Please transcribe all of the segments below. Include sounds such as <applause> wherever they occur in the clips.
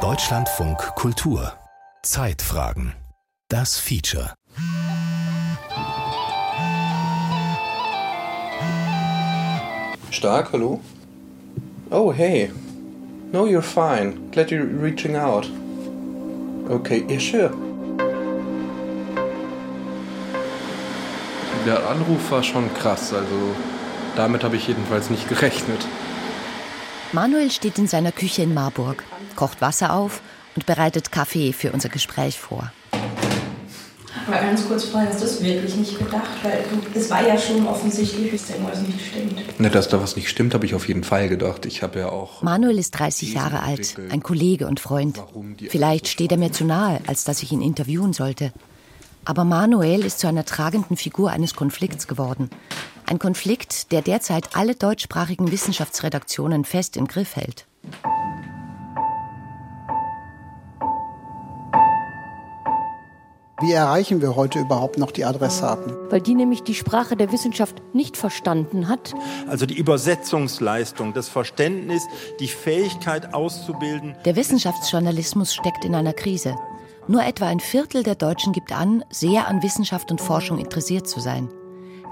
Deutschlandfunk Kultur Zeitfragen Das Feature Stark, hallo? Oh, hey. No, you're fine. Glad you're reaching out. Okay, yeah, sure. Der Anruf war schon krass, also damit habe ich jedenfalls nicht gerechnet. Manuel steht in seiner Küche in Marburg, kocht Wasser auf und bereitet Kaffee für unser Gespräch vor. Aber ganz kurz vorher hast du es wirklich nicht gedacht, weil es war ja schon offensichtlich, dass da irgendwas nicht stimmt. Ne, dass da was nicht stimmt, habe ich auf jeden Fall gedacht. Ich habe ja auch. Manuel ist 30 Jahre alt, ein Kollege und Freund. Vielleicht steht er mir zu nahe, als dass ich ihn interviewen sollte. Aber Manuel ist zu einer tragenden Figur eines Konflikts geworden. Ein Konflikt, der derzeit alle deutschsprachigen Wissenschaftsredaktionen fest im Griff hält. Wie erreichen wir heute überhaupt noch die Adressaten? Weil die nämlich die Sprache der Wissenschaft nicht verstanden hat. Also die Übersetzungsleistung, das Verständnis, die Fähigkeit auszubilden. Der Wissenschaftsjournalismus steckt in einer Krise. Nur etwa ein Viertel der Deutschen gibt an, sehr an Wissenschaft und Forschung interessiert zu sein.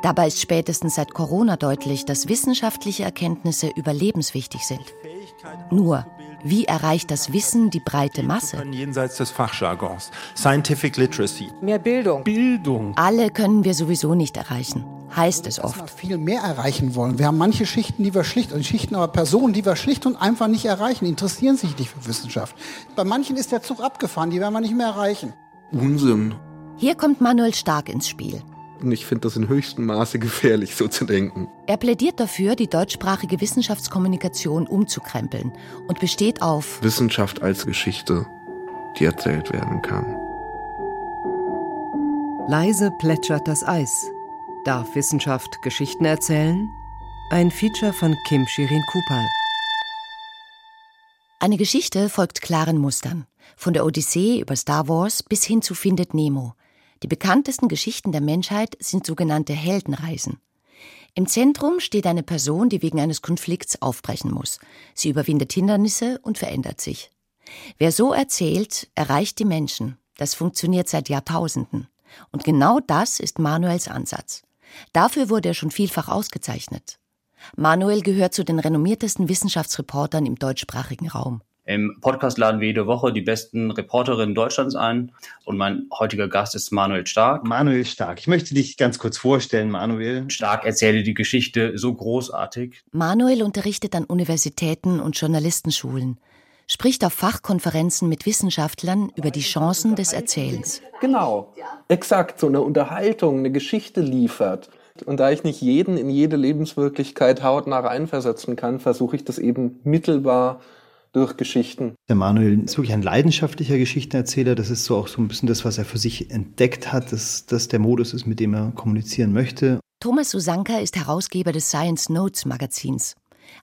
Dabei ist spätestens seit Corona deutlich, dass wissenschaftliche Erkenntnisse überlebenswichtig sind. Nur, wie erreicht das Wissen die breite Masse? Jenseits des Fachjargons. Scientific Literacy. Mehr Bildung. Bildung. Alle können wir sowieso nicht erreichen, heißt es Wir oft. viel mehr erreichen wollen. Wir haben manche Schichten, die wir schlicht, und Schichten aber Personen, die wir schlicht und einfach nicht erreichen, interessieren sich nicht für Wissenschaft. Bei manchen ist der Zug abgefahren, die werden wir nicht mehr erreichen. Unsinn. Hier kommt Manuel Stark ins Spiel. Und ich finde das in höchstem Maße gefährlich, so zu denken. Er plädiert dafür, die deutschsprachige Wissenschaftskommunikation umzukrempeln und besteht auf Wissenschaft als Geschichte, die erzählt werden kann. Leise plätschert das Eis. Darf Wissenschaft Geschichten erzählen? Ein Feature von Kim Shirin Kupal. Eine Geschichte folgt klaren Mustern. Von der Odyssee über Star Wars bis hin zu Findet Nemo. Die bekanntesten Geschichten der Menschheit sind sogenannte Heldenreisen. Im Zentrum steht eine Person, die wegen eines Konflikts aufbrechen muss. Sie überwindet Hindernisse und verändert sich. Wer so erzählt, erreicht die Menschen. Das funktioniert seit Jahrtausenden. Und genau das ist Manuels Ansatz. Dafür wurde er schon vielfach ausgezeichnet. Manuel gehört zu den renommiertesten Wissenschaftsreportern im deutschsprachigen Raum. Im Podcast laden wir jede Woche die besten Reporterinnen Deutschlands ein. Und mein heutiger Gast ist Manuel Stark. Manuel Stark. Ich möchte dich ganz kurz vorstellen, Manuel. Stark erzähle die Geschichte so großartig. Manuel unterrichtet an Universitäten und Journalistenschulen, spricht auf Fachkonferenzen mit Wissenschaftlern über die Chancen des Erzählens. Genau, exakt, so eine Unterhaltung, eine Geschichte liefert. Und da ich nicht jeden in jede Lebenswirklichkeit hautnah reinversetzen kann, versuche ich das eben mittelbar durch Geschichten. Der Manuel ist wirklich ein leidenschaftlicher Geschichtenerzähler. Das ist so auch so ein bisschen das, was er für sich entdeckt hat, dass das der Modus ist, mit dem er kommunizieren möchte. Thomas Susanka ist Herausgeber des Science Notes Magazins.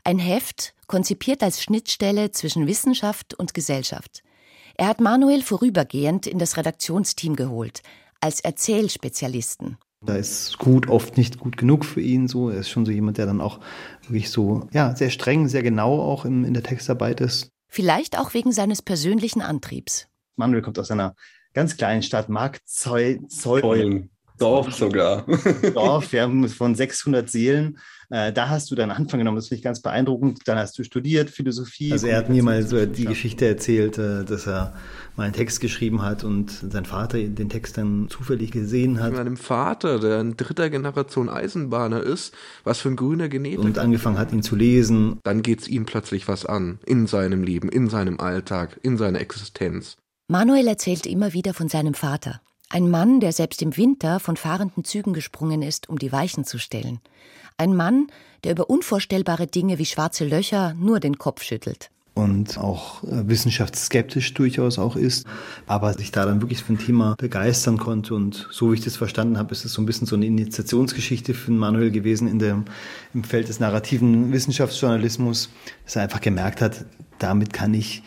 Ein Heft, konzipiert als Schnittstelle zwischen Wissenschaft und Gesellschaft. Er hat Manuel vorübergehend in das Redaktionsteam geholt, als Erzählspezialisten. Da ist gut oft nicht gut genug für ihn. So, er ist schon so jemand, der dann auch wirklich so, ja, sehr streng, sehr genau auch in, in der Textarbeit ist. Vielleicht auch wegen seines persönlichen Antriebs. Manuel kommt aus einer ganz kleinen Stadt, Marktzeulen. Dorf sogar. <laughs> Dorf, ja, von 600 Seelen. Äh, da hast du deinen Anfang genommen, das finde ich ganz beeindruckend. Dann hast du studiert, Philosophie. Also er hat mir mal so die Geschichte erzählt, äh, dass er mal einen Text geschrieben hat und sein Vater den Text dann zufällig gesehen hat. Meinem Vater, der in dritter Generation Eisenbahner ist, was für ein grüner Genetiker. Und angefangen hat, ihn zu lesen. Dann geht's ihm plötzlich was an. In seinem Leben, in seinem Alltag, in seiner Existenz. Manuel erzählt immer wieder von seinem Vater. Ein Mann, der selbst im Winter von fahrenden Zügen gesprungen ist, um die Weichen zu stellen. Ein Mann, der über unvorstellbare Dinge wie schwarze Löcher nur den Kopf schüttelt. Und auch äh, wissenschaftsskeptisch durchaus auch ist, aber sich da dann wirklich für ein Thema begeistern konnte. Und so wie ich das verstanden habe, ist es so ein bisschen so eine Initiationsgeschichte für Manuel gewesen in dem, im Feld des narrativen Wissenschaftsjournalismus, dass er einfach gemerkt hat, damit kann ich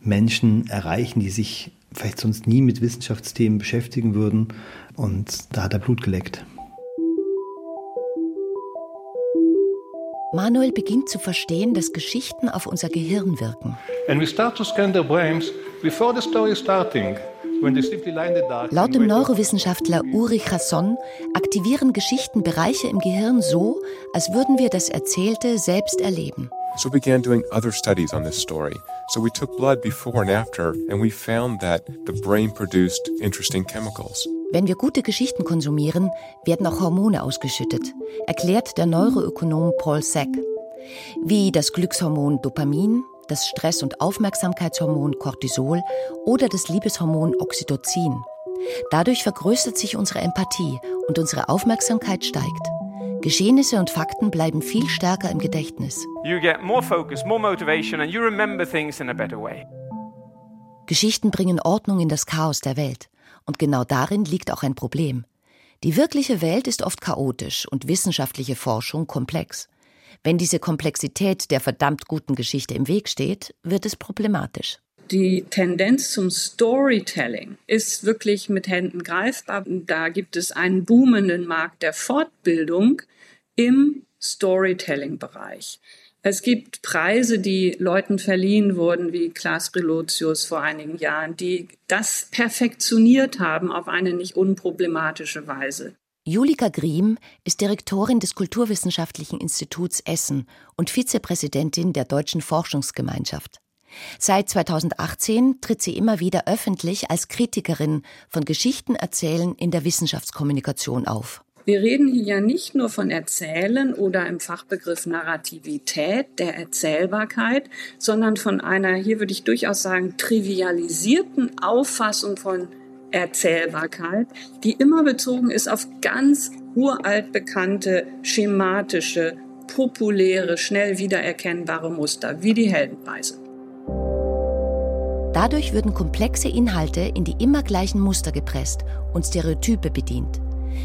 Menschen erreichen, die sich vielleicht sonst nie mit Wissenschaftsthemen beschäftigen würden. Und da hat er Blut geleckt. Manuel beginnt zu verstehen, dass Geschichten auf unser Gehirn wirken. And we start to scan their brains before the story is starting. Laut dem Neurowissenschaftler Uri Chasson aktivieren Geschichten Bereiche im Gehirn so, als würden wir das Erzählte selbst erleben. So we began doing other studies on this story. So we took blood before and after and we found that the brain produced interesting chemicals. Wenn wir gute Geschichten konsumieren, werden auch Hormone ausgeschüttet, erklärt der Neuroökonom Paul Sack. Wie das Glückshormon Dopamin, das Stress- und Aufmerksamkeitshormon Cortisol oder das Liebeshormon Oxytocin. Dadurch vergrößert sich unsere Empathie und unsere Aufmerksamkeit steigt. Geschehnisse und Fakten bleiben viel stärker im Gedächtnis. Geschichten bringen Ordnung in das Chaos der Welt. Und genau darin liegt auch ein Problem. Die wirkliche Welt ist oft chaotisch und wissenschaftliche Forschung komplex. Wenn diese Komplexität der verdammt guten Geschichte im Weg steht, wird es problematisch. Die Tendenz zum Storytelling ist wirklich mit Händen greifbar. Da gibt es einen boomenden Markt der Fortbildung im Storytelling-Bereich. Es gibt Preise, die Leuten verliehen wurden, wie Klaas Relotius vor einigen Jahren, die das perfektioniert haben auf eine nicht unproblematische Weise. Julika Griem ist Direktorin des Kulturwissenschaftlichen Instituts Essen und Vizepräsidentin der Deutschen Forschungsgemeinschaft. Seit 2018 tritt sie immer wieder öffentlich als Kritikerin von Geschichtenerzählen in der Wissenschaftskommunikation auf. Wir reden hier ja nicht nur von Erzählen oder im Fachbegriff Narrativität, der Erzählbarkeit, sondern von einer, hier würde ich durchaus sagen, trivialisierten Auffassung von Erzählbarkeit, die immer bezogen ist auf ganz uralt bekannte, schematische, populäre, schnell wiedererkennbare Muster, wie die Heldenreise. Dadurch würden komplexe Inhalte in die immer gleichen Muster gepresst und Stereotype bedient.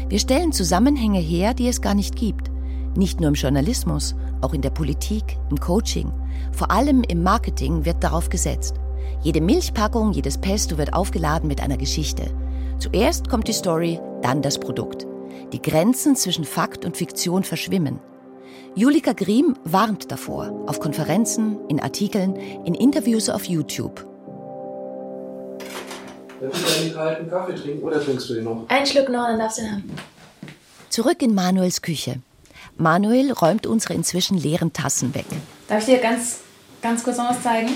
Wir stellen Zusammenhänge her, die es gar nicht gibt. Nicht nur im Journalismus, auch in der Politik, im Coaching. Vor allem im Marketing wird darauf gesetzt. Jede Milchpackung, jedes Pesto wird aufgeladen mit einer Geschichte. Zuerst kommt die Story, dann das Produkt. Die Grenzen zwischen Fakt und Fiktion verschwimmen. Julika Griem warnt davor, auf Konferenzen, in Artikeln, in Interviews auf YouTube. Willst du einen kalten Kaffee trinken oder trinkst du den noch? Ein Schluck noch, dann darfst du ihn haben. Zurück in Manuels Küche. Manuel räumt unsere inzwischen leeren Tassen weg. Darf ich dir ganz, ganz kurz noch was zeigen?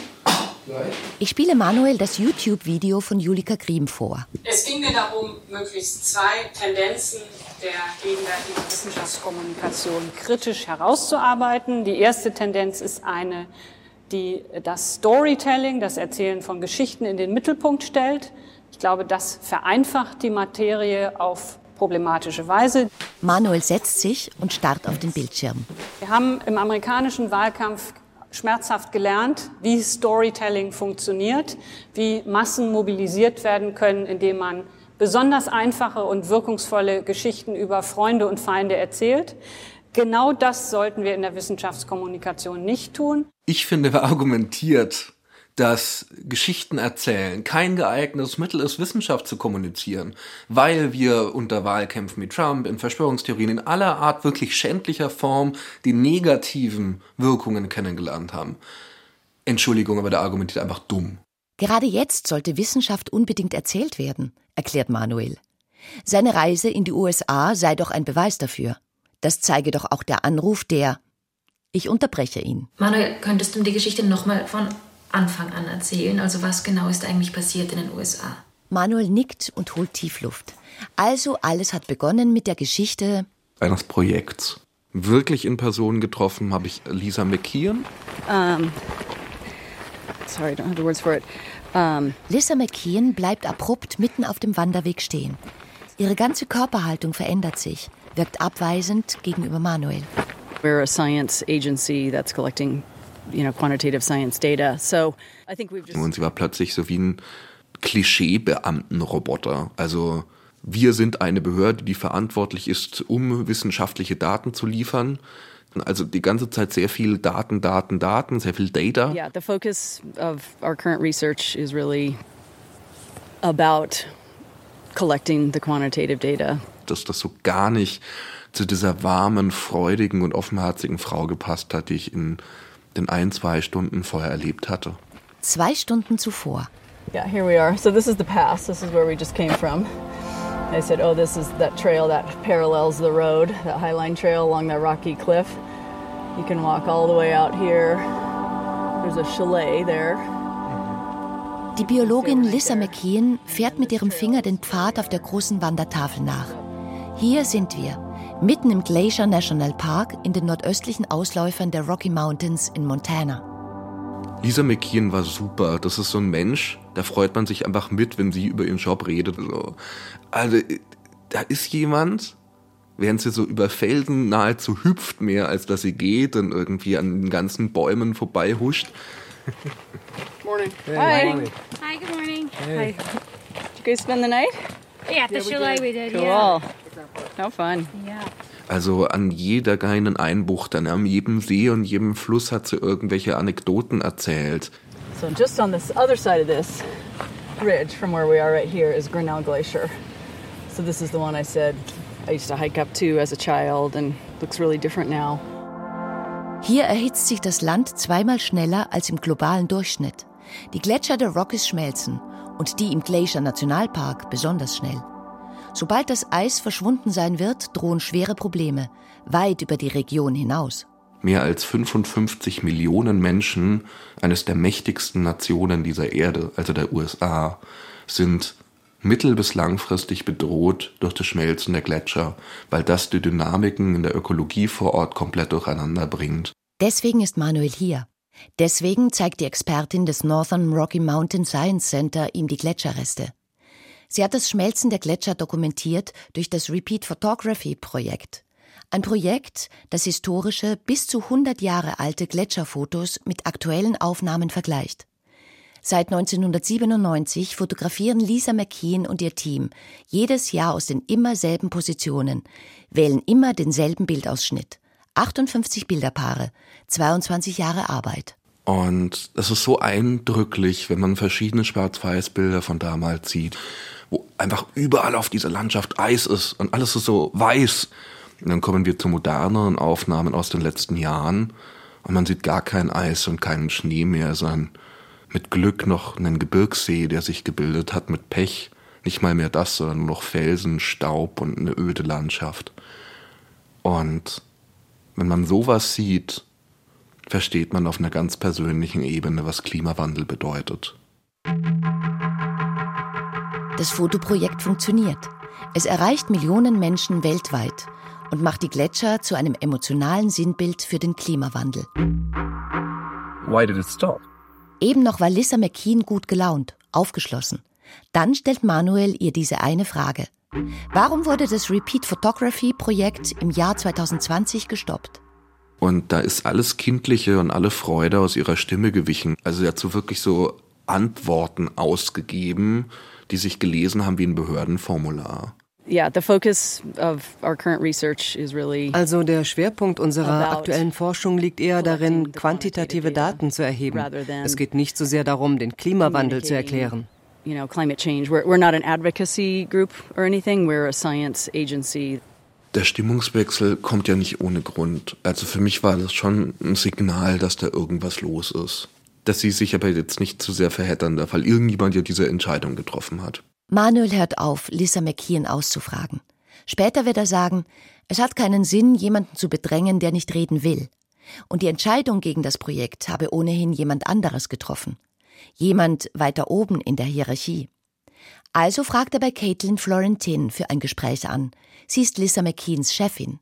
Ich spiele Manuel das YouTube-Video von Julika Griem vor. Es ging mir darum, möglichst zwei Tendenzen der gegenwärtigen Wissenschaftskommunikation kritisch herauszuarbeiten. Die erste Tendenz ist eine, die das Storytelling, das Erzählen von Geschichten in den Mittelpunkt stellt. Ich glaube, das vereinfacht die Materie auf problematische Weise. Manuel setzt sich und starrt auf den Bildschirm. Wir haben im amerikanischen Wahlkampf schmerzhaft gelernt, wie Storytelling funktioniert, wie Massen mobilisiert werden können, indem man besonders einfache und wirkungsvolle Geschichten über Freunde und Feinde erzählt. Genau das sollten wir in der Wissenschaftskommunikation nicht tun. Ich finde, wer argumentiert, dass Geschichten erzählen kein geeignetes Mittel ist, Wissenschaft zu kommunizieren, weil wir unter Wahlkämpfen mit Trump, in Verschwörungstheorien, in aller Art wirklich schändlicher Form die negativen Wirkungen kennengelernt haben. Entschuldigung, aber der argumentiert einfach dumm. Gerade jetzt sollte Wissenschaft unbedingt erzählt werden, erklärt Manuel. Seine Reise in die USA sei doch ein Beweis dafür. Das zeige doch auch der Anruf der. Ich unterbreche ihn. Manuel, könntest du die Geschichte nochmal von Anfang an erzählen? Also was genau ist eigentlich passiert in den USA? Manuel nickt und holt Tiefluft. Also alles hat begonnen mit der Geschichte eines Projekts. Wirklich in Person getroffen habe ich Lisa McKeon. Um, sorry, I don't have the words for it. Um, Lisa McKeon bleibt abrupt mitten auf dem Wanderweg stehen. Ihre ganze Körperhaltung verändert sich, wirkt abweisend gegenüber Manuel. We're a science agency that's collecting you know, quantitative science data. So I think we've just Und sie war plötzlich so wie ein Klischeebeamtenroboter. Also wir sind eine Behörde, die verantwortlich ist, um wissenschaftliche Daten zu liefern. Also die ganze Zeit sehr viel Daten, Daten, Daten, sehr viel Data. Yeah, the focus of our current research is really about collecting the quantitative data. Dass das so gar nicht zu dieser warmen, freudigen und offenherzigen Frau gepasst hat, die ich in den ein, zwei Stunden vorher erlebt hatte. Zwei Stunden zuvor. Yeah, here we are. So this is the pass. This is where we just came from. They said, oh, this is that trail that parallels the road, that Highline Trail along that rocky cliff. You can walk all the way out here. There's a chalet there. Die Biologin Lissa McKeon fährt mit ihrem Finger den Pfad auf der großen Wandertafel nach. Hier sind wir, mitten im Glacier National Park in den nordöstlichen Ausläufern der Rocky Mountains in Montana. Lisa McKeon war super. Das ist so ein Mensch, da freut man sich einfach mit, wenn sie über ihren Job redet. Also, da ist jemand, während sie so über Felsen nahezu hüpft, mehr als dass sie geht und irgendwie an den ganzen Bäumen vorbei huscht. <laughs> Morning. Hey, Hi. morning. Hi, good morning. Hi. Did you guys spend the night? Yeah, at the chalet we did. Cool. Yeah. How fun. Yeah. Also an jeder kleinen Einbucht, an jedem See und jedem Fluss hat sie irgendwelche Anekdoten erzählt. So just on this other side of this ridge from where we are right here is Grinnell Glacier. So this is the one I said I used to hike up to as a child and looks really different now. Hier erhitzt sich das Land zweimal schneller als im globalen Durchschnitt. Die Gletscher der Rockies schmelzen und die im Glacier Nationalpark besonders schnell. Sobald das Eis verschwunden sein wird, drohen schwere Probleme, weit über die Region hinaus. Mehr als 55 Millionen Menschen, eines der mächtigsten Nationen dieser Erde, also der USA, sind mittel- bis langfristig bedroht durch das Schmelzen der Gletscher, weil das die Dynamiken in der Ökologie vor Ort komplett durcheinander bringt. Deswegen ist Manuel hier. Deswegen zeigt die Expertin des Northern Rocky Mountain Science Center ihm die Gletscherreste. Sie hat das Schmelzen der Gletscher dokumentiert durch das Repeat Photography Projekt. Ein Projekt, das historische, bis zu 100 Jahre alte Gletscherfotos mit aktuellen Aufnahmen vergleicht. Seit 1997 fotografieren Lisa McKeon und ihr Team jedes Jahr aus den immer selben Positionen, wählen immer denselben Bildausschnitt. 58 Bilderpaare, 22 Jahre Arbeit. Und es ist so eindrücklich, wenn man verschiedene Schwarz-Weiß-Bilder von damals sieht, wo einfach überall auf dieser Landschaft Eis ist und alles ist so weiß. Und dann kommen wir zu moderneren Aufnahmen aus den letzten Jahren und man sieht gar kein Eis und keinen Schnee mehr, sondern mit Glück noch einen Gebirgssee, der sich gebildet hat, mit Pech. Nicht mal mehr das, sondern nur noch Felsen, Staub und eine öde Landschaft. Und wenn man sowas sieht, versteht man auf einer ganz persönlichen Ebene, was Klimawandel bedeutet. Das Fotoprojekt funktioniert. Es erreicht Millionen Menschen weltweit und macht die Gletscher zu einem emotionalen Sinnbild für den Klimawandel. Why did it stop? Eben noch war Lissa McKean gut gelaunt, aufgeschlossen. Dann stellt Manuel ihr diese eine Frage. Warum wurde das Repeat Photography Projekt im Jahr 2020 gestoppt? Und da ist alles Kindliche und alle Freude aus ihrer Stimme gewichen. Also so wirklich so Antworten ausgegeben, die sich gelesen haben wie ein Behördenformular. Yeah, the focus of our current research is really Also der Schwerpunkt unserer aktuellen Forschung liegt eher darin, quantitative Daten zu erheben. Es geht nicht so sehr darum, den Klimawandel zu erklären. Der Stimmungswechsel kommt ja nicht ohne Grund. Also für mich war das schon ein Signal, dass da irgendwas los ist. Dass sie sich aber jetzt nicht zu sehr verheddern darf, weil irgendjemand ja diese Entscheidung getroffen hat. Manuel hört auf, Lissa McKeon auszufragen. Später wird er sagen, es hat keinen Sinn, jemanden zu bedrängen, der nicht reden will. Und die Entscheidung gegen das Projekt habe ohnehin jemand anderes getroffen. Jemand weiter oben in der Hierarchie. Also fragt er bei Caitlin Florentin für ein Gespräch an. Sie ist Lissa McKeons Chefin.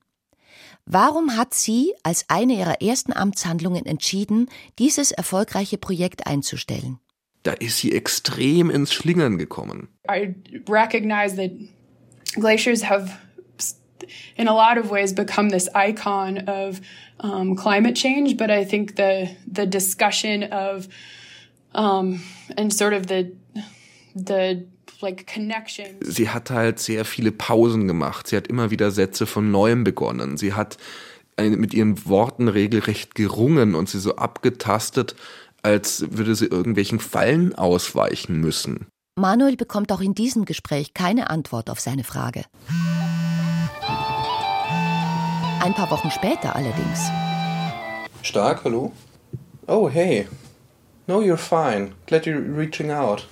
Warum hat sie als eine ihrer ersten Amtshandlungen entschieden, dieses erfolgreiche Projekt einzustellen? Da ist sie extrem ins Schlingern gekommen. I recognize that glaciers have, in a lot of ways, become this icon of um, climate change. But I think the the discussion of um, and sort of the the like connection. Sie hat halt sehr viele Pausen gemacht. Sie hat immer wieder Sätze von neuem begonnen. Sie hat äh, mit ihren Worten regelrecht gerungen und sie so abgetastet, als würde sie irgendwelchen Fallen ausweichen müssen. Manuel bekommt auch in diesem Gespräch keine Antwort auf seine Frage. Ein paar Wochen später allerdings. Stark, hallo? Oh, hey. No, you're fine. Glad you're reaching out.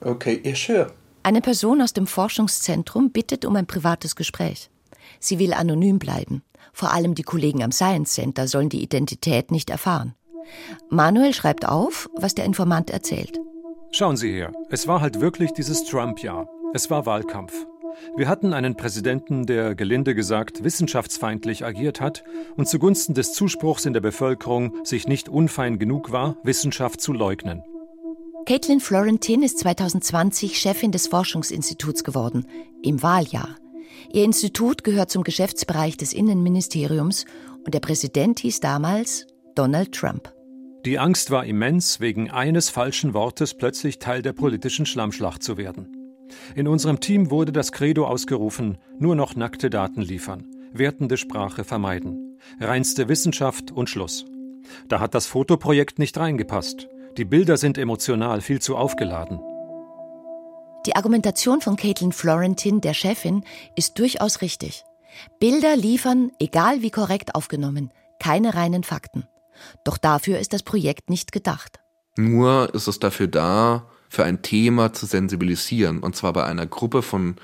Okay, yeah, sure. Eine Person aus dem Forschungszentrum bittet um ein privates Gespräch. Sie will anonym bleiben. Vor allem die Kollegen am Science Center sollen die Identität nicht erfahren. Manuel schreibt auf, was der Informant erzählt. Schauen Sie her, es war halt wirklich dieses Trump-Jahr. Es war Wahlkampf. Wir hatten einen Präsidenten, der gelinde gesagt wissenschaftsfeindlich agiert hat und zugunsten des Zuspruchs in der Bevölkerung sich nicht unfein genug war, Wissenschaft zu leugnen. Caitlin Florentin ist 2020 Chefin des Forschungsinstituts geworden, im Wahljahr. Ihr Institut gehört zum Geschäftsbereich des Innenministeriums und der Präsident hieß damals Donald Trump. Die Angst war immens, wegen eines falschen Wortes plötzlich Teil der politischen Schlammschlacht zu werden. In unserem Team wurde das Credo ausgerufen, nur noch nackte Daten liefern, wertende Sprache vermeiden, reinste Wissenschaft und Schluss. Da hat das Fotoprojekt nicht reingepasst. Die Bilder sind emotional viel zu aufgeladen. Die Argumentation von Caitlin Florentin, der Chefin, ist durchaus richtig. Bilder liefern, egal wie korrekt aufgenommen, keine reinen Fakten. Doch dafür ist das Projekt nicht gedacht. Nur ist es dafür da, für ein Thema zu sensibilisieren, und zwar bei einer Gruppe von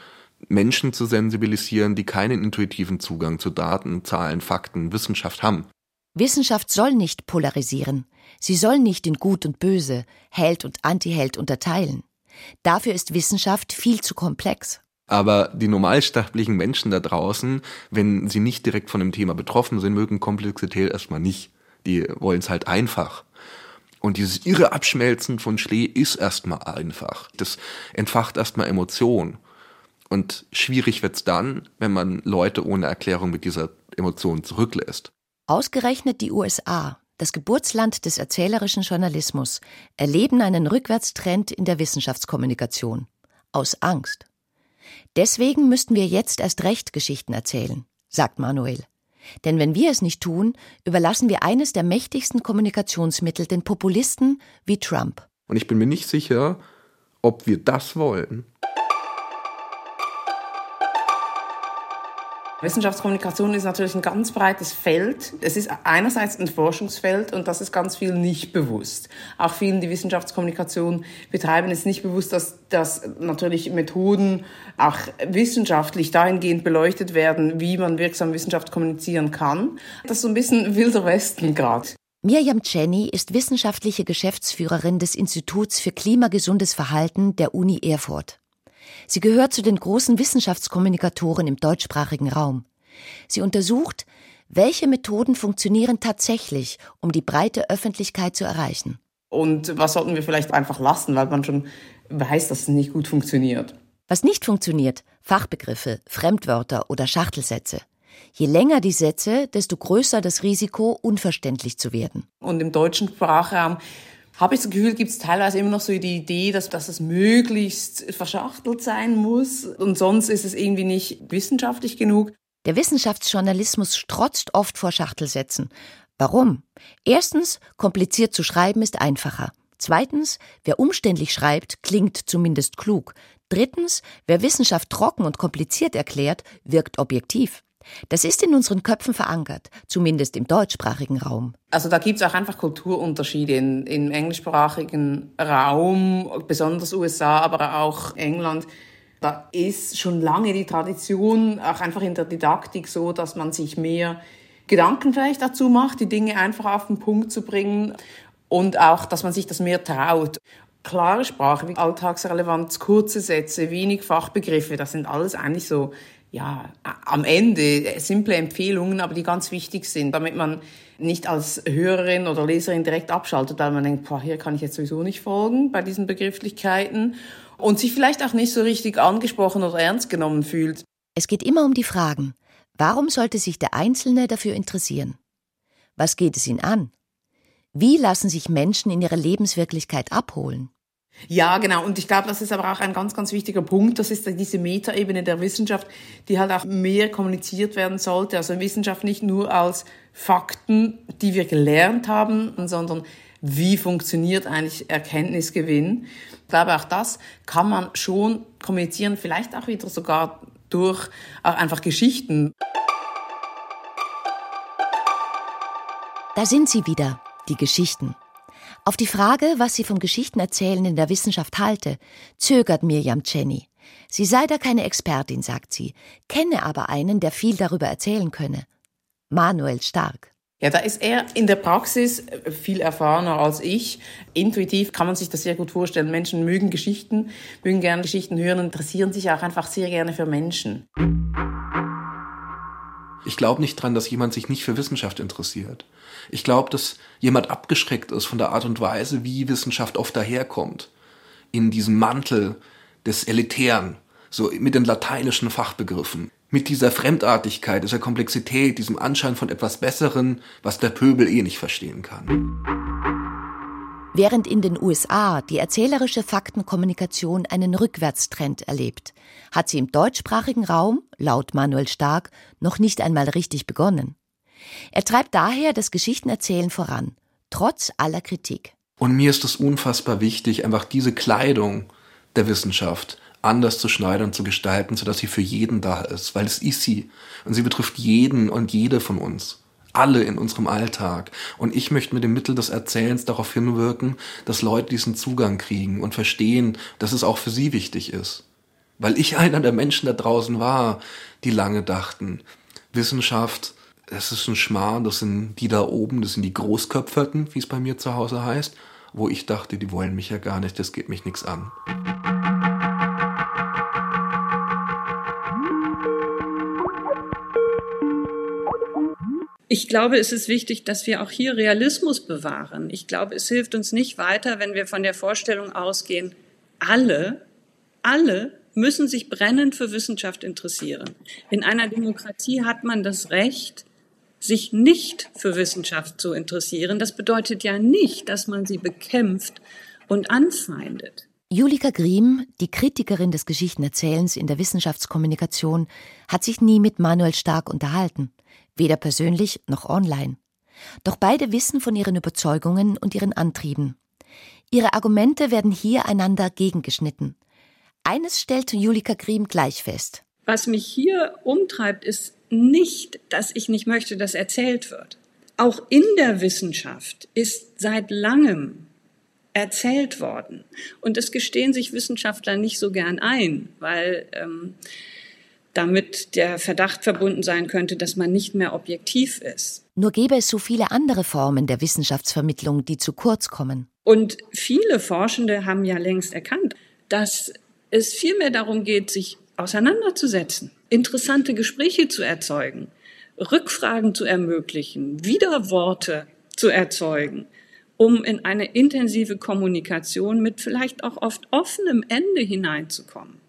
Menschen zu sensibilisieren, die keinen intuitiven Zugang zu Daten, Zahlen, Fakten, Wissenschaft haben. Wissenschaft soll nicht polarisieren. Sie soll nicht in Gut und Böse, Held und Antiheld unterteilen. Dafür ist Wissenschaft viel zu komplex. Aber die normalsterblichen Menschen da draußen, wenn sie nicht direkt von dem Thema betroffen sind, mögen Komplexität erstmal nicht. Die wollen es halt einfach. Und dieses irre Abschmelzen von Schlee ist erstmal einfach. Das entfacht erstmal Emotionen. Und schwierig wird's dann, wenn man Leute ohne Erklärung mit dieser Emotion zurücklässt. Ausgerechnet die USA, das Geburtsland des erzählerischen Journalismus, erleben einen Rückwärtstrend in der Wissenschaftskommunikation. Aus Angst. Deswegen müssten wir jetzt erst recht Geschichten erzählen, sagt Manuel. Denn wenn wir es nicht tun, überlassen wir eines der mächtigsten Kommunikationsmittel den Populisten wie Trump. Und ich bin mir nicht sicher, ob wir das wollen. Wissenschaftskommunikation ist natürlich ein ganz breites Feld. Es ist einerseits ein Forschungsfeld und das ist ganz viel nicht bewusst. Auch vielen, die Wissenschaftskommunikation betreiben, ist nicht bewusst, dass, dass natürlich Methoden auch wissenschaftlich dahingehend beleuchtet werden, wie man wirksam Wissenschaft kommunizieren kann. Das ist so ein bisschen wilder Westen gerade. Mirjam Chenny ist wissenschaftliche Geschäftsführerin des Instituts für klimagesundes Verhalten der Uni Erfurt. Sie gehört zu den großen Wissenschaftskommunikatoren im deutschsprachigen Raum. Sie untersucht, welche Methoden funktionieren tatsächlich, um die breite Öffentlichkeit zu erreichen. Und was sollten wir vielleicht einfach lassen, weil man schon weiß, dass es nicht gut funktioniert. Was nicht funktioniert, Fachbegriffe, Fremdwörter oder Schachtelsätze. Je länger die Sätze, desto größer das Risiko, unverständlich zu werden. Und im deutschen Sprachraum habe ich das Gefühl, gibt es teilweise immer noch so die Idee, dass, dass es möglichst verschachtelt sein muss und sonst ist es irgendwie nicht wissenschaftlich genug. Der Wissenschaftsjournalismus strotzt oft vor Schachtelsätzen. Warum? Erstens, kompliziert zu schreiben ist einfacher. Zweitens, wer umständlich schreibt, klingt zumindest klug. Drittens, wer Wissenschaft trocken und kompliziert erklärt, wirkt objektiv. Das ist in unseren Köpfen verankert, zumindest im deutschsprachigen Raum. Also da gibt es auch einfach Kulturunterschiede in, im englischsprachigen Raum, besonders USA, aber auch England. Da ist schon lange die Tradition, auch einfach in der Didaktik so, dass man sich mehr Gedanken vielleicht dazu macht, die Dinge einfach auf den Punkt zu bringen und auch, dass man sich das mehr traut. Klare Sprache, wie Alltagsrelevanz, kurze Sätze, wenig Fachbegriffe, das sind alles eigentlich so ja, am Ende simple Empfehlungen, aber die ganz wichtig sind, damit man nicht als Hörerin oder Leserin direkt abschaltet, weil man denkt, boah, hier kann ich jetzt sowieso nicht folgen bei diesen Begrifflichkeiten und sich vielleicht auch nicht so richtig angesprochen oder ernst genommen fühlt. Es geht immer um die Fragen. Warum sollte sich der Einzelne dafür interessieren? Was geht es ihn an? Wie lassen sich Menschen in ihrer Lebenswirklichkeit abholen? Ja, genau. Und ich glaube, das ist aber auch ein ganz, ganz wichtiger Punkt. Das ist diese Metaebene der Wissenschaft, die halt auch mehr kommuniziert werden sollte. Also Wissenschaft nicht nur als Fakten, die wir gelernt haben, sondern wie funktioniert eigentlich Erkenntnisgewinn. Ich glaube, auch das kann man schon kommunizieren, vielleicht auch wieder sogar durch auch einfach Geschichten. Da sind sie wieder, die Geschichten. Auf die Frage, was sie vom Geschichtenerzählen in der Wissenschaft halte, zögert Mirjam Jenny. Sie sei da keine Expertin, sagt sie, kenne aber einen, der viel darüber erzählen könne. Manuel Stark. Ja, da ist er in der Praxis viel erfahrener als ich. Intuitiv kann man sich das sehr gut vorstellen. Menschen mögen Geschichten, mögen gerne Geschichten hören interessieren sich auch einfach sehr gerne für Menschen. Ich glaube nicht dran, dass jemand sich nicht für Wissenschaft interessiert. Ich glaube, dass jemand abgeschreckt ist von der Art und Weise, wie Wissenschaft oft daherkommt. In diesem Mantel des Elitären, so mit den lateinischen Fachbegriffen, mit dieser Fremdartigkeit, dieser Komplexität, diesem Anschein von etwas Besseren, was der Pöbel eh nicht verstehen kann. Während in den USA die erzählerische Faktenkommunikation einen Rückwärtstrend erlebt, hat sie im deutschsprachigen Raum, laut Manuel Stark, noch nicht einmal richtig begonnen. Er treibt daher das Geschichtenerzählen voran, trotz aller Kritik. Und mir ist es unfassbar wichtig, einfach diese Kleidung der Wissenschaft anders zu schneiden und zu gestalten, sodass sie für jeden da ist, weil es ist sie. Und sie betrifft jeden und jede von uns alle in unserem Alltag. Und ich möchte mit dem Mittel des Erzählens darauf hinwirken, dass Leute diesen Zugang kriegen und verstehen, dass es auch für sie wichtig ist. Weil ich einer der Menschen da draußen war, die lange dachten, Wissenschaft, das ist ein Schmarrn, das sind die da oben, das sind die Großköpferten, wie es bei mir zu Hause heißt, wo ich dachte, die wollen mich ja gar nicht, das geht mich nichts an. Ich glaube, es ist wichtig, dass wir auch hier Realismus bewahren. Ich glaube, es hilft uns nicht weiter, wenn wir von der Vorstellung ausgehen, alle, alle müssen sich brennend für Wissenschaft interessieren. In einer Demokratie hat man das Recht, sich nicht für Wissenschaft zu interessieren. Das bedeutet ja nicht, dass man sie bekämpft und anfeindet. Julika Griem, die Kritikerin des Geschichtenerzählens in der Wissenschaftskommunikation, hat sich nie mit Manuel Stark unterhalten weder persönlich noch online. Doch beide wissen von ihren Überzeugungen und ihren Antrieben. Ihre Argumente werden hier einander gegengeschnitten. Eines stellt Julika Griem gleich fest. Was mich hier umtreibt, ist nicht, dass ich nicht möchte, dass erzählt wird. Auch in der Wissenschaft ist seit langem erzählt worden. Und das gestehen sich Wissenschaftler nicht so gern ein, weil ähm, damit der Verdacht verbunden sein könnte, dass man nicht mehr objektiv ist. Nur gäbe es so viele andere Formen der Wissenschaftsvermittlung, die zu kurz kommen. Und viele Forschende haben ja längst erkannt, dass es vielmehr darum geht, sich auseinanderzusetzen, interessante Gespräche zu erzeugen, Rückfragen zu ermöglichen, Widerworte zu erzeugen, um in eine intensive Kommunikation mit vielleicht auch oft offenem Ende hineinzukommen.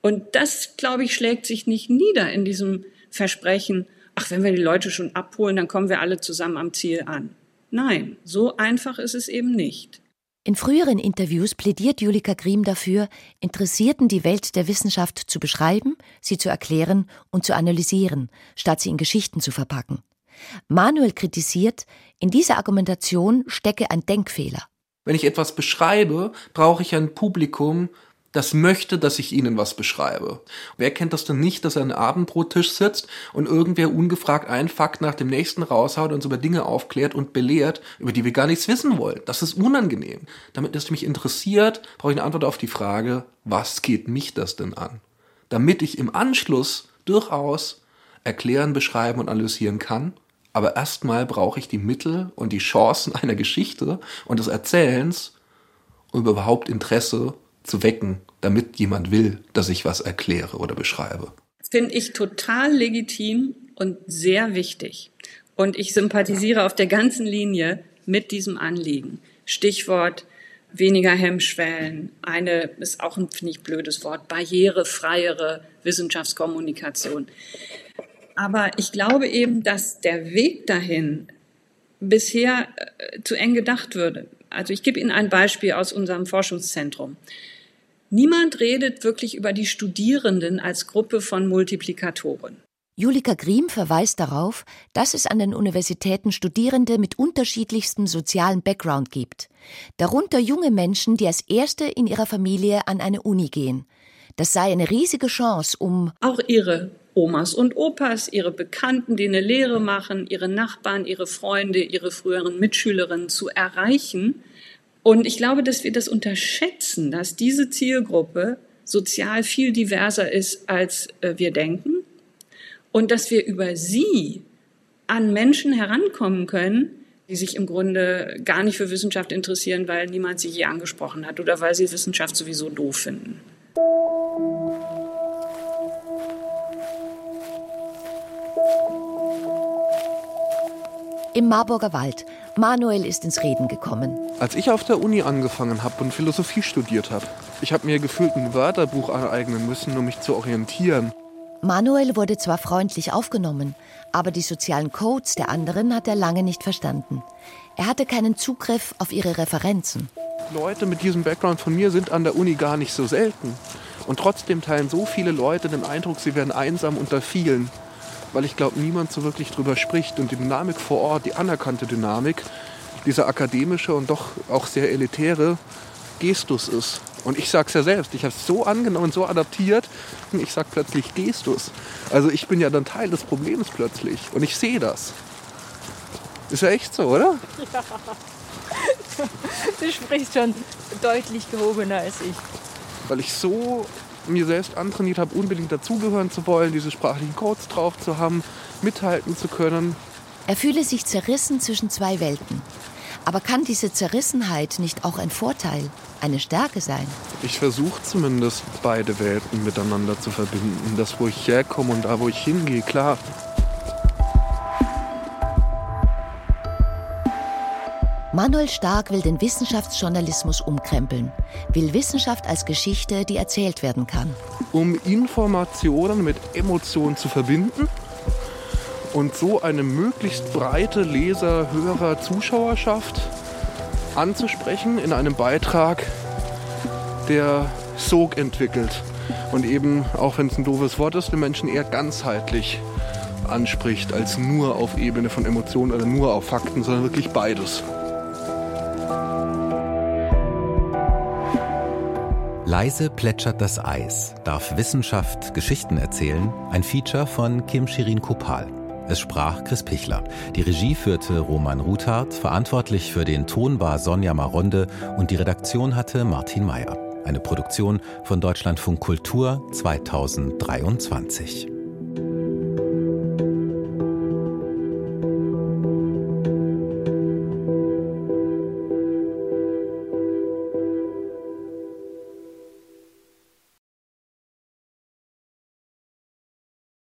Und das, glaube ich, schlägt sich nicht nieder in diesem Versprechen, ach, wenn wir die Leute schon abholen, dann kommen wir alle zusammen am Ziel an. Nein, so einfach ist es eben nicht. In früheren Interviews plädiert Julika Griem dafür, Interessierten die Welt der Wissenschaft zu beschreiben, sie zu erklären und zu analysieren, statt sie in Geschichten zu verpacken. Manuel kritisiert, in dieser Argumentation stecke ein Denkfehler. Wenn ich etwas beschreibe, brauche ich ein Publikum, das möchte, dass ich ihnen was beschreibe. Wer kennt das denn nicht, dass er an einem Abendbrottisch sitzt und irgendwer ungefragt einen Fakt nach dem nächsten raushaut und uns über Dinge aufklärt und belehrt, über die wir gar nichts wissen wollen. Das ist unangenehm. Damit es mich interessiert, brauche ich eine Antwort auf die Frage, was geht mich das denn an? Damit ich im Anschluss durchaus erklären, beschreiben und analysieren kann. Aber erstmal brauche ich die Mittel und die Chancen einer Geschichte und des Erzählens, um überhaupt Interesse zu wecken, damit jemand will, dass ich was erkläre oder beschreibe. Finde ich total legitim und sehr wichtig. Und ich sympathisiere auf der ganzen Linie mit diesem Anliegen. Stichwort weniger Hemmschwellen, eine ist auch ein, ich, blödes Wort, barrierefreiere Wissenschaftskommunikation. Aber ich glaube eben, dass der Weg dahin bisher äh, zu eng gedacht würde. Also ich gebe Ihnen ein Beispiel aus unserem Forschungszentrum. Niemand redet wirklich über die Studierenden als Gruppe von Multiplikatoren. Julika Griem verweist darauf, dass es an den Universitäten Studierende mit unterschiedlichstem sozialen Background gibt. Darunter junge Menschen, die als Erste in ihrer Familie an eine Uni gehen. Das sei eine riesige Chance, um auch ihre Omas und Opas, ihre Bekannten, die eine Lehre machen, ihre Nachbarn, ihre Freunde, ihre früheren Mitschülerinnen zu erreichen. Und ich glaube, dass wir das unterschätzen, dass diese Zielgruppe sozial viel diverser ist, als äh, wir denken. Und dass wir über sie an Menschen herankommen können, die sich im Grunde gar nicht für Wissenschaft interessieren, weil niemand sie je angesprochen hat oder weil sie Wissenschaft sowieso doof finden. Im Marburger Wald. Manuel ist ins Reden gekommen. Als ich auf der Uni angefangen habe und Philosophie studiert habe, ich habe mir gefühlt ein Wörterbuch aneignen müssen, um mich zu orientieren. Manuel wurde zwar freundlich aufgenommen, aber die sozialen Codes der anderen hat er lange nicht verstanden. Er hatte keinen Zugriff auf ihre Referenzen. Leute mit diesem Background von mir sind an der Uni gar nicht so selten. Und trotzdem teilen so viele Leute den Eindruck, sie wären einsam unter vielen weil ich glaube, niemand so wirklich drüber spricht. Und die Dynamik vor Ort, die anerkannte Dynamik, dieser akademische und doch auch sehr elitäre Gestus ist. Und ich sage es ja selbst, ich habe es so angenommen, so adaptiert und <laughs> ich sage plötzlich Gestus. Also ich bin ja dann Teil des Problems plötzlich und ich sehe das. Ist ja echt so, oder? Ja. <laughs> Du sprichst schon deutlich gehobener als ich. Weil ich so mir selbst antrainiert habe, unbedingt dazugehören zu wollen, diese sprachlichen Codes drauf zu haben, mithalten zu können. Er fühle sich zerrissen zwischen zwei Welten. Aber kann diese Zerrissenheit nicht auch ein Vorteil, eine Stärke sein? Ich versuche zumindest beide Welten miteinander zu verbinden. Das, wo ich herkomme und da, wo ich hingehe, klar. Manuel Stark will den Wissenschaftsjournalismus umkrempeln, will Wissenschaft als Geschichte, die erzählt werden kann. Um Informationen mit Emotionen zu verbinden und so eine möglichst breite Leser-, Hörer-, Zuschauerschaft anzusprechen in einem Beitrag, der Sog entwickelt und eben, auch wenn es ein doofes Wort ist, den Menschen eher ganzheitlich anspricht, als nur auf Ebene von Emotionen oder nur auf Fakten, sondern wirklich beides. Leise plätschert das Eis. Darf Wissenschaft Geschichten erzählen? Ein Feature von Kim Shirin Kopal. Es sprach Chris Pichler. Die Regie führte Roman Ruthardt. Verantwortlich für den Ton war Sonja Maronde und die Redaktion hatte Martin Mayer. Eine Produktion von Deutschlandfunk Kultur 2023.